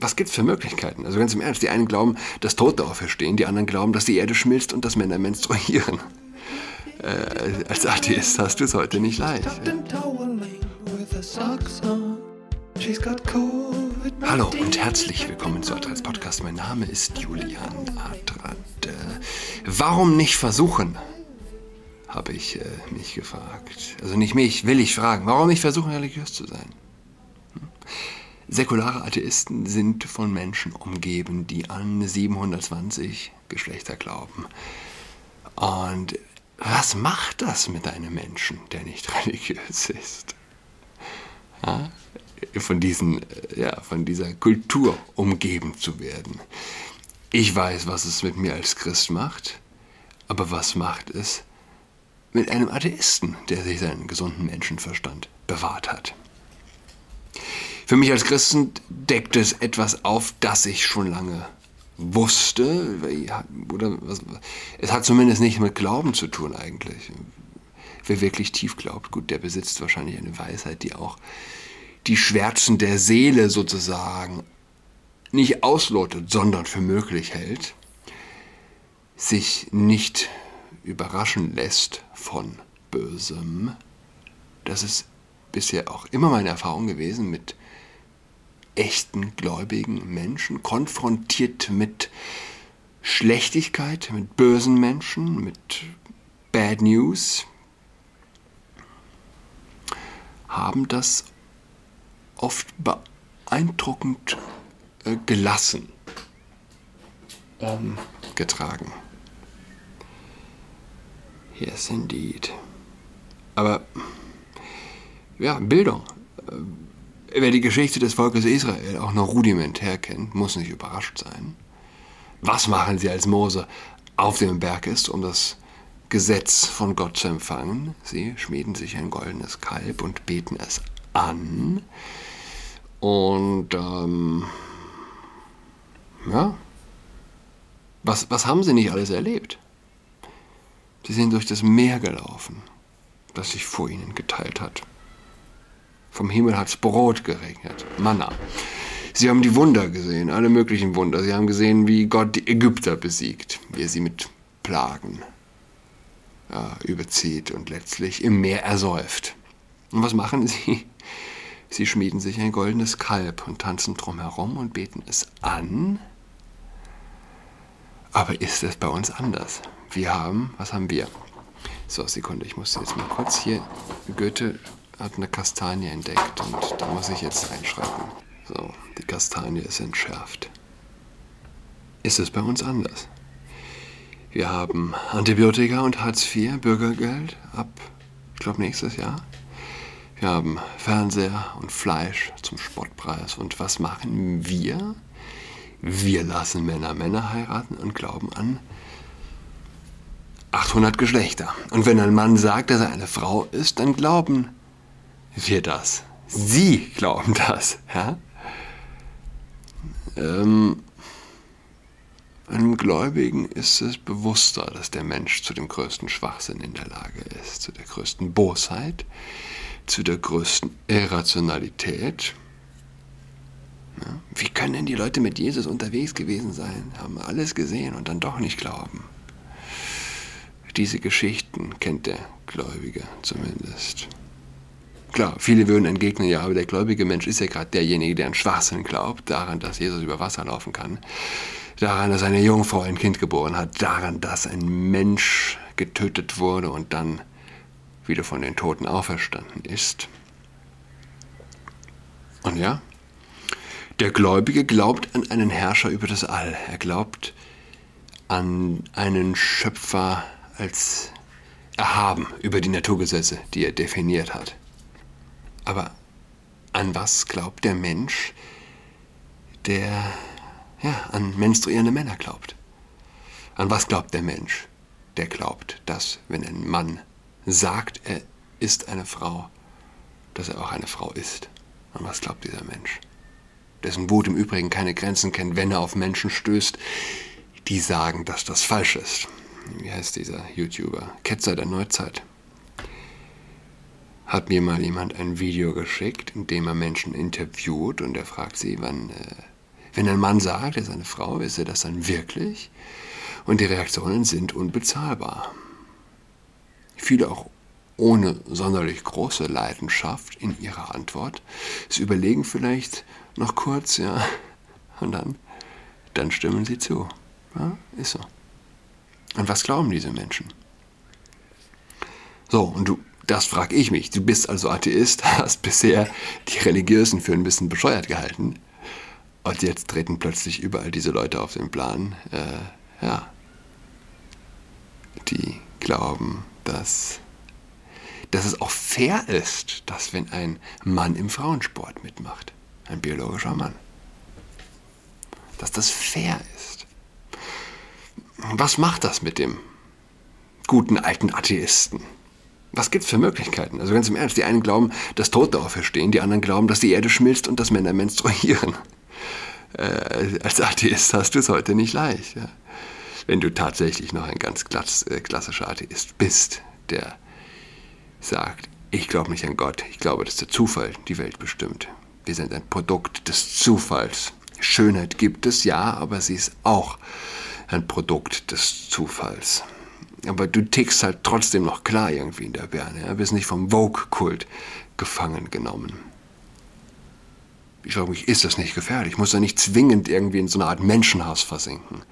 Was gibt's für Möglichkeiten? Also ganz im Ernst, die einen glauben, dass Tote auferstehen, die anderen glauben, dass die Erde schmilzt und dass Männer menstruieren. Äh, als Atheist hast du es heute nicht leicht. Hallo und herzlich willkommen zu Adrats Podcast. Mein Name ist Julian Adrat. Äh, warum nicht versuchen? Habe ich äh, mich gefragt. Also nicht mich, will ich fragen. Warum nicht versuchen, religiös zu sein? Hm? Säkulare Atheisten sind von Menschen umgeben, die an 720 Geschlechter glauben. Und was macht das mit einem Menschen, der nicht religiös ist? Ja? Von, diesen, ja, von dieser Kultur umgeben zu werden. Ich weiß, was es mit mir als Christ macht, aber was macht es mit einem Atheisten, der sich seinen gesunden Menschenverstand bewahrt hat? Für mich als Christen deckt es etwas auf, das ich schon lange wusste. Oder was, es hat zumindest nicht mit Glauben zu tun eigentlich. Wer wirklich tief glaubt, gut, der besitzt wahrscheinlich eine Weisheit, die auch die Schwärzen der Seele sozusagen nicht auslotet, sondern für möglich hält, sich nicht überraschen lässt von Bösem. Das ist bisher auch immer meine Erfahrung gewesen mit echten gläubigen Menschen, konfrontiert mit Schlechtigkeit, mit bösen Menschen, mit Bad News, haben das oft beeindruckend äh, gelassen ähm, getragen. Yes, indeed. Aber ja, Bildung. Wer die Geschichte des Volkes Israel auch nur rudimentär kennt, muss nicht überrascht sein. Was machen sie, als Mose auf dem Berg ist, um das Gesetz von Gott zu empfangen? Sie schmieden sich ein goldenes Kalb und beten es an. Und ähm, ja, was, was haben sie nicht alles erlebt? Sie sind durch das Meer gelaufen, das sich vor ihnen geteilt hat. Vom Himmel hat's Brot geregnet, Manna. Sie haben die Wunder gesehen, alle möglichen Wunder. Sie haben gesehen, wie Gott die Ägypter besiegt, wie er sie mit Plagen äh, überzieht und letztlich im Meer ersäuft. Und was machen sie? Sie schmieden sich ein goldenes Kalb und tanzen drumherum und beten es an. Aber ist es bei uns anders? Wir haben, was haben wir? So, Sekunde, ich muss jetzt mal kurz hier Goethe hat eine Kastanie entdeckt und da muss ich jetzt einschreiten. So, die Kastanie ist entschärft. Ist es bei uns anders? Wir haben Antibiotika und Hartz IV, Bürgergeld ab, ich glaube, nächstes Jahr. Wir haben Fernseher und Fleisch zum Spottpreis. Und was machen wir? Wir lassen Männer Männer heiraten und glauben an 800 Geschlechter. Und wenn ein Mann sagt, dass er eine Frau ist, dann glauben wir das. Sie glauben das. Ja? Ähm, einem Gläubigen ist es bewusster, dass der Mensch zu dem größten Schwachsinn in der Lage ist, zu der größten Bosheit, zu der größten Irrationalität. Ja? Wie können denn die Leute mit Jesus unterwegs gewesen sein, haben alles gesehen und dann doch nicht glauben? Diese Geschichten kennt der Gläubige zumindest. Klar, viele würden entgegnen, ja, aber der gläubige Mensch ist ja gerade derjenige, der an Schwachsinn glaubt, daran, dass Jesus über Wasser laufen kann, daran, dass eine Jungfrau ein Kind geboren hat, daran, dass ein Mensch getötet wurde und dann wieder von den Toten auferstanden ist. Und ja, der Gläubige glaubt an einen Herrscher über das All. Er glaubt an einen Schöpfer als erhaben über die Naturgesetze, die er definiert hat. Aber an was glaubt der Mensch, der ja, an menstruierende Männer glaubt? An was glaubt der Mensch, der glaubt, dass wenn ein Mann sagt, er ist eine Frau, dass er auch eine Frau ist? An was glaubt dieser Mensch? Dessen Wut im Übrigen keine Grenzen kennt, wenn er auf Menschen stößt, die sagen, dass das falsch ist. Wie heißt dieser YouTuber? Ketzer der Neuzeit hat mir mal jemand ein Video geschickt, in dem er Menschen interviewt und er fragt sie, wann, äh, Wenn ein Mann sagt, er ist eine Frau, ist er das dann wirklich? Und die Reaktionen sind unbezahlbar. Viele auch ohne sonderlich große Leidenschaft in ihrer Antwort. Sie überlegen vielleicht noch kurz, ja, und dann, dann stimmen sie zu. Ja, ist so. Und was glauben diese Menschen? So, und du, das frage ich mich. Du bist also Atheist, hast bisher die Religiösen für ein bisschen bescheuert gehalten. Und jetzt treten plötzlich überall diese Leute auf den Plan. Äh, ja. Die glauben, dass, dass es auch fair ist, dass wenn ein Mann im Frauensport mitmacht, ein biologischer Mann, dass das fair ist. Was macht das mit dem guten alten Atheisten? Was gibt es für Möglichkeiten? Also ganz im Ernst, die einen glauben, dass Tote auferstehen, die anderen glauben, dass die Erde schmilzt und dass Männer menstruieren. Äh, als Atheist hast du es heute nicht leicht. Ja? Wenn du tatsächlich noch ein ganz klass, äh, klassischer Atheist bist, der sagt, ich glaube nicht an Gott, ich glaube, dass der Zufall die Welt bestimmt. Wir sind ein Produkt des Zufalls. Schönheit gibt es, ja, aber sie ist auch ein Produkt des Zufalls aber du tickst halt trotzdem noch klar irgendwie in der Birne. Ja? Bist nicht vom Vogue-Kult gefangen genommen. Ich frage mich, ist das nicht gefährlich? Muss er nicht zwingend irgendwie in so eine Art Menschenhass versinken?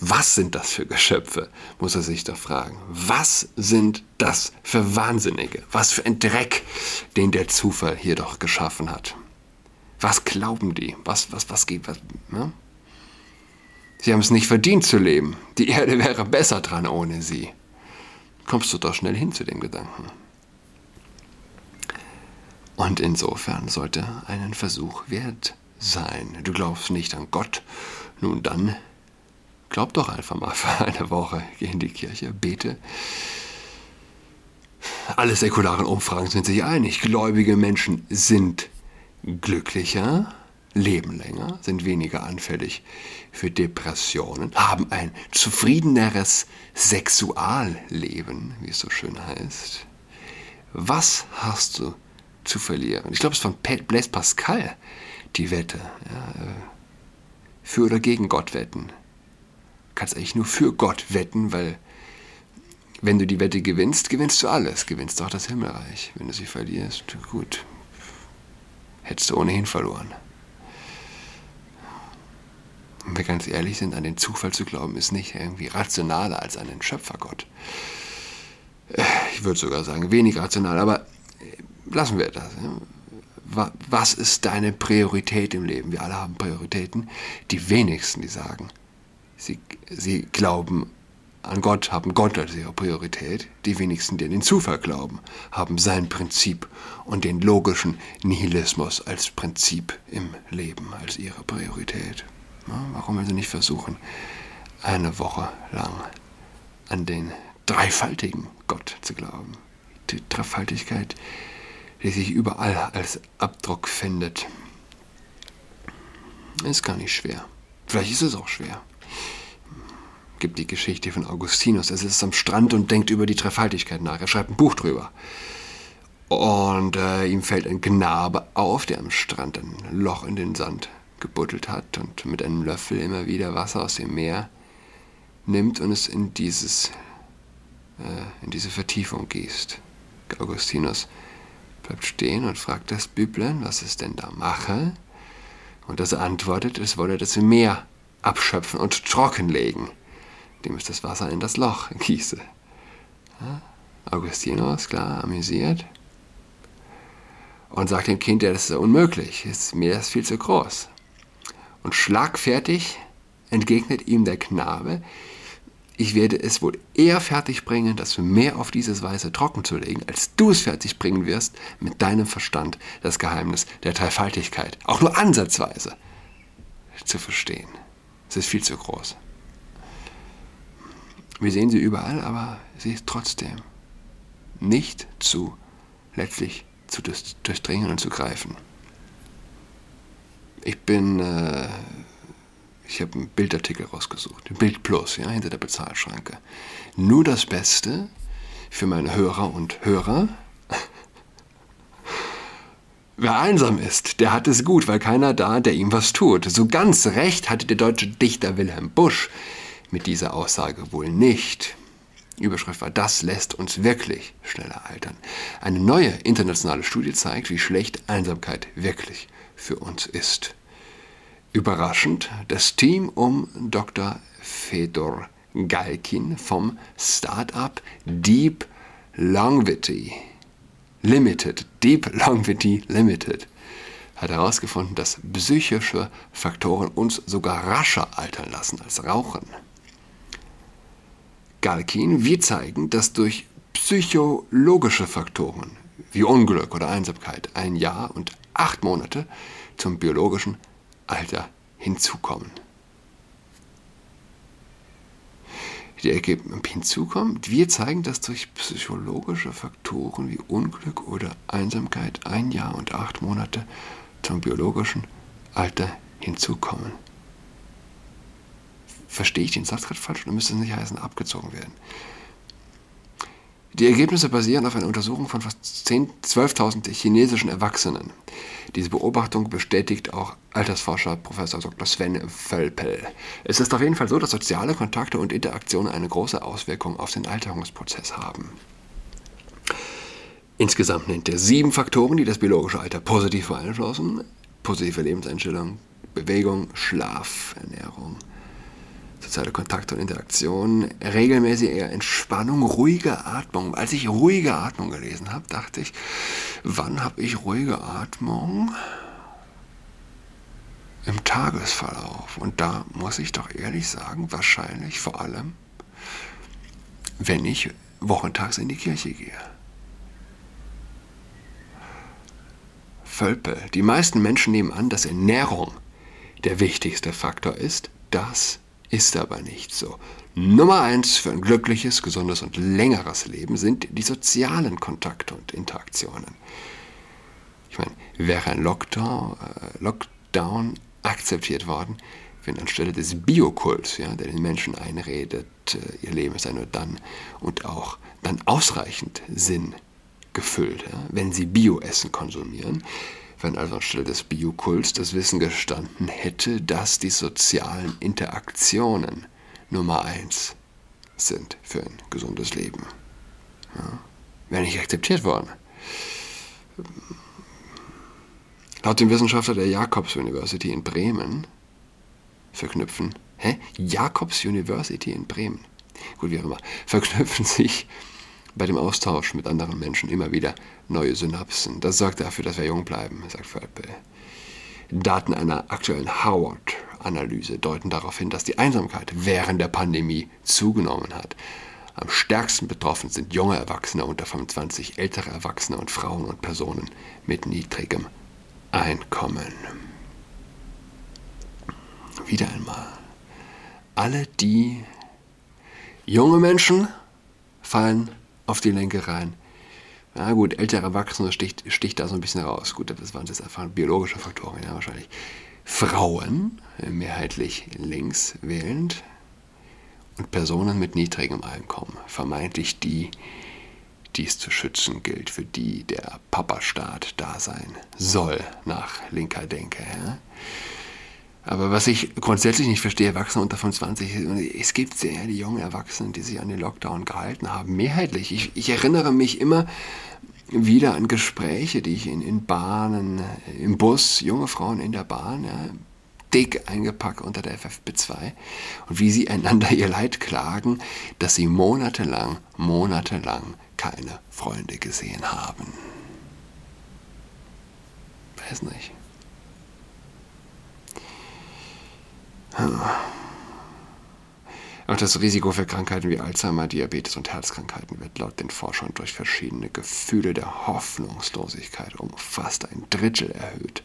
Was sind das für Geschöpfe, muss er sich da fragen. Was sind das für Wahnsinnige? Was für ein Dreck, den der Zufall hier doch geschaffen hat? Was glauben die? Was, was, was geht, was, ne? Sie haben es nicht verdient zu leben. Die Erde wäre besser dran ohne sie. Kommst du doch schnell hin zu dem Gedanken. Und insofern sollte einen Versuch wert sein. Du glaubst nicht an Gott. Nun dann, glaub doch einfach mal für eine Woche. Geh in die Kirche, bete. Alle säkularen Umfragen sind sich einig. Gläubige Menschen sind glücklicher, leben länger, sind weniger anfällig für Depressionen, haben ein zufriedeneres Sexualleben, wie es so schön heißt. Was hast du zu verlieren? Ich glaube, es ist von Blaise Pascal die Wette. Ja, äh, für oder gegen Gott wetten. Du kannst eigentlich nur für Gott wetten, weil wenn du die Wette gewinnst, gewinnst du alles. Gewinnst auch das Himmelreich. Wenn du sie verlierst, gut, hättest du ohnehin verloren. Wir ganz ehrlich sind, an den Zufall zu glauben, ist nicht irgendwie rationaler als an den Schöpfergott. Äh, ich würde sogar sagen, wenig rational, aber äh, lassen wir das. Was ist deine Priorität im Leben? Wir alle haben Prioritäten. Die wenigsten, die sagen, sie, sie glauben an Gott, haben Gott als ihre Priorität. Die wenigsten, die an den Zufall glauben, haben sein Prinzip und den logischen Nihilismus als Prinzip im Leben, als ihre Priorität. Warum also nicht versuchen, eine Woche lang an den dreifaltigen Gott zu glauben? Die Dreifaltigkeit, die sich überall als Abdruck findet, ist gar nicht schwer. Vielleicht ist es auch schwer. Gibt die Geschichte von Augustinus. Er sitzt am Strand und denkt über die Dreifaltigkeit nach. Er schreibt ein Buch drüber. Und äh, ihm fällt ein Knabe auf, der am Strand ein Loch in den Sand gebuddelt hat und mit einem Löffel immer wieder Wasser aus dem Meer nimmt und es in, dieses, äh, in diese Vertiefung gießt. Augustinus bleibt stehen und fragt das Büblein, was es denn da mache. Und das antwortet, es wolle das Meer abschöpfen und trockenlegen, indem es das Wasser in das Loch gieße. Ja? Augustinus, klar, amüsiert. Und sagt dem Kind, ja, das ist unmöglich, das Meer ist viel zu groß. Und schlagfertig entgegnet ihm der Knabe, ich werde es wohl eher fertigbringen, das Meer auf diese Weise trocken zu legen, als du es fertigbringen wirst, mit deinem Verstand das Geheimnis der Dreifaltigkeit, auch nur ansatzweise, zu verstehen. Es ist viel zu groß. Wir sehen sie überall, aber sie ist trotzdem nicht zu letztlich zu durchdringen und zu greifen. Ich bin, äh, ich habe einen Bildartikel rausgesucht, Bild Plus, ja, hinter der Bezahlschranke. Nur das Beste für meine Hörer und Hörer. Wer einsam ist, der hat es gut, weil keiner da, der ihm was tut. So ganz recht hatte der deutsche Dichter Wilhelm Busch mit dieser Aussage wohl nicht. Überschrift war, das lässt uns wirklich schneller altern. Eine neue internationale Studie zeigt, wie schlecht Einsamkeit wirklich für uns ist. Überraschend, das Team um Dr. Fedor Galkin vom Startup Deep Longevity Limited, Deep Longevity Limited, hat herausgefunden, dass psychische Faktoren uns sogar rascher altern lassen als Rauchen. Galkin, wir zeigen, dass durch psychologische Faktoren wie Unglück oder Einsamkeit ein Jahr und acht Monate zum biologischen Alter hinzukommen. die Ergebnisse hinzukommen. Wir zeigen, dass durch psychologische Faktoren wie Unglück oder Einsamkeit ein Jahr und acht Monate zum biologischen Alter hinzukommen. Verstehe ich den Satz gerade falsch oder müsste es nicht heißen, abgezogen werden? Die Ergebnisse basieren auf einer Untersuchung von fast 12.000 chinesischen Erwachsenen. Diese Beobachtung bestätigt auch Altersforscher Professor Dr. Sven Völpel. Es ist auf jeden Fall so, dass soziale Kontakte und Interaktionen eine große Auswirkung auf den Alterungsprozess haben. Insgesamt nennt er sieben Faktoren, die das biologische Alter positiv beeinflussen. Positive Lebenseinstellung, Bewegung, Schlaf, Ernährung, soziale Kontakte und Interaktion, regelmäßige Entspannung, ruhige Atmung. Als ich ruhige Atmung gelesen habe, dachte ich, wann habe ich ruhige Atmung? Im Tagesverlauf. Und da muss ich doch ehrlich sagen, wahrscheinlich vor allem, wenn ich wochentags in die Kirche gehe. Völpel. Die meisten Menschen nehmen an, dass Ernährung der wichtigste Faktor ist. Das ist aber nicht so. Nummer eins für ein glückliches, gesundes und längeres Leben sind die sozialen Kontakte und Interaktionen. Ich meine, wäre ein Lockdown, äh, Lockdown akzeptiert worden, wenn anstelle des Biokults, ja, der den Menschen einredet, äh, ihr Leben sei nur dann und auch dann ausreichend Sinn gefüllt, ja, wenn sie Bioessen konsumieren, wenn also anstelle des Biokults das Wissen gestanden hätte, dass die sozialen Interaktionen Nummer eins sind für ein gesundes Leben. Ja, wäre nicht akzeptiert worden. Laut dem Wissenschaftler der Jacobs University in Bremen verknüpfen, hä? Jacobs University in Bremen, gut, wie auch immer, verknüpfen sich bei dem Austausch mit anderen Menschen immer wieder neue Synapsen. Das sorgt dafür, dass wir jung bleiben, sagt Völpel. Daten einer aktuellen Howard-Analyse deuten darauf hin, dass die Einsamkeit während der Pandemie zugenommen hat. Am stärksten betroffen sind junge Erwachsene unter 25, ältere Erwachsene und Frauen und Personen mit niedrigem Einkommen. Wieder einmal. Alle die junge Menschen fallen auf die Lenke rein. Na gut, ältere Erwachsene sticht, sticht da so ein bisschen raus. Gut, das waren jetzt einfach biologische Faktoren, ja, wahrscheinlich. Frauen, mehrheitlich links wählend, und Personen mit niedrigem Einkommen, vermeintlich die, die es zu schützen gilt, für die der Papastaat da sein soll, nach linker Denke. Ja? Aber was ich grundsätzlich nicht verstehe, Erwachsene unter 25, es gibt sehr die jungen Erwachsenen, die sich an den Lockdown gehalten haben, mehrheitlich. Ich, ich erinnere mich immer wieder an Gespräche, die ich in, in Bahnen, im Bus, junge Frauen in der Bahn, ja, dick eingepackt unter der FFP2 und wie sie einander ihr Leid klagen, dass sie monatelang, monatelang keine Freunde gesehen haben. Weiß nicht. Auch das Risiko für Krankheiten wie Alzheimer, Diabetes und Herzkrankheiten wird laut den Forschern durch verschiedene Gefühle der Hoffnungslosigkeit um fast ein Drittel erhöht.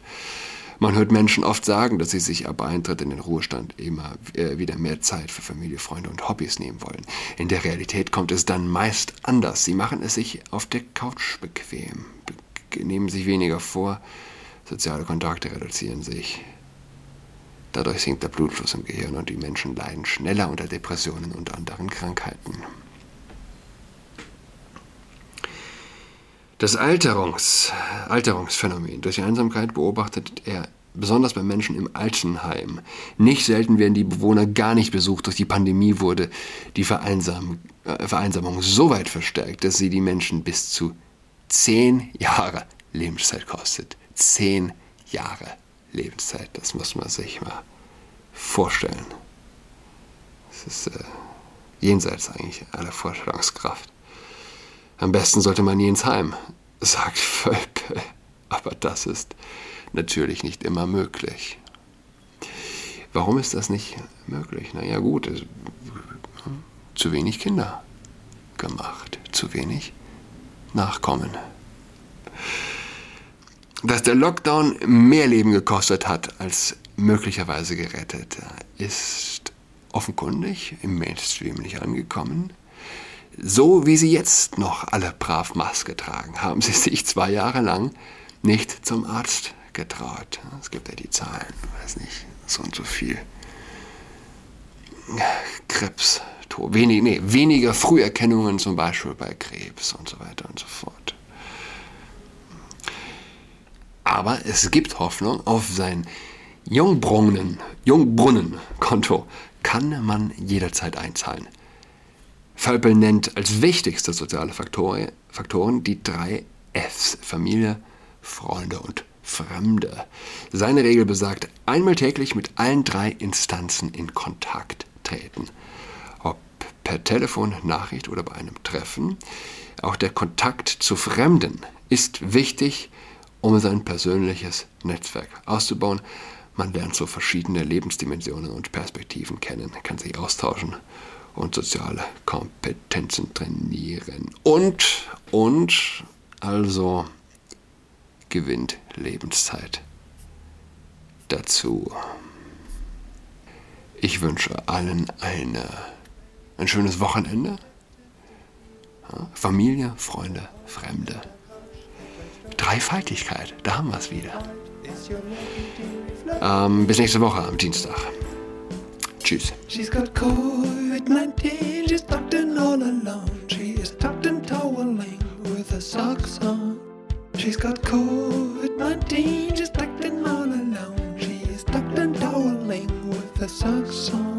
Man hört Menschen oft sagen, dass sie sich ab Eintritt in den Ruhestand immer äh, wieder mehr Zeit für Familie, Freunde und Hobbys nehmen wollen. In der Realität kommt es dann meist anders. Sie machen es sich auf der Couch bequem, nehmen sich weniger vor, soziale Kontakte reduzieren sich, Dadurch sinkt der Blutfluss im Gehirn und die Menschen leiden schneller unter Depressionen und anderen Krankheiten. Das Alterungs, Alterungsphänomen durch Einsamkeit beobachtet er besonders bei Menschen im Altenheim. Nicht selten werden die Bewohner gar nicht besucht. Durch die Pandemie wurde die Vereinsam äh, Vereinsamung so weit verstärkt, dass sie die Menschen bis zu zehn Jahre Lebenszeit kostet. Zehn Jahre Lebenszeit, das muss man sich mal vorstellen. Das ist äh, jenseits eigentlich aller Vorstellungskraft. Am besten sollte man nie ins Heim, sagt Völpe. Aber das ist natürlich nicht immer möglich. Warum ist das nicht möglich? Naja gut, es, zu wenig Kinder gemacht, zu wenig Nachkommen. Dass der Lockdown mehr Leben gekostet hat als möglicherweise gerettet, ist offenkundig im Mainstream nicht angekommen. So wie sie jetzt noch alle brav Maske tragen, haben sie sich zwei Jahre lang nicht zum Arzt getraut. Es gibt ja die Zahlen, weiß nicht, so und so viel. Krebs, wenig, nee, weniger Früherkennungen zum Beispiel bei Krebs und so weiter und so fort. Aber es gibt Hoffnung auf sein Jungbrunnen, Jungbrunnenkonto kann man jederzeit einzahlen. Völpel nennt als wichtigste soziale Faktoren die drei Fs: Familie, Freunde und Fremde. Seine Regel besagt, einmal täglich mit allen drei Instanzen in Kontakt treten. Ob per Telefon, Nachricht oder bei einem Treffen. Auch der Kontakt zu Fremden ist wichtig, um sein persönliches Netzwerk auszubauen. Man lernt so verschiedene Lebensdimensionen und Perspektiven kennen, kann sich austauschen und soziale Kompetenzen trainieren. Und, und, also gewinnt Lebenszeit dazu. Ich wünsche allen eine, ein schönes Wochenende. Familie, Freunde, Fremde. Dreifaltigkeit, da haben wir es wieder. Ähm, bis nächste Woche am Dienstag. Tschüss. She's got COVID-19, she's tucked in all alone. She is tucked in toweling with her socks on. She's got COVID-19, she's tucked in all alone. She is tucked in toweling with her socks on.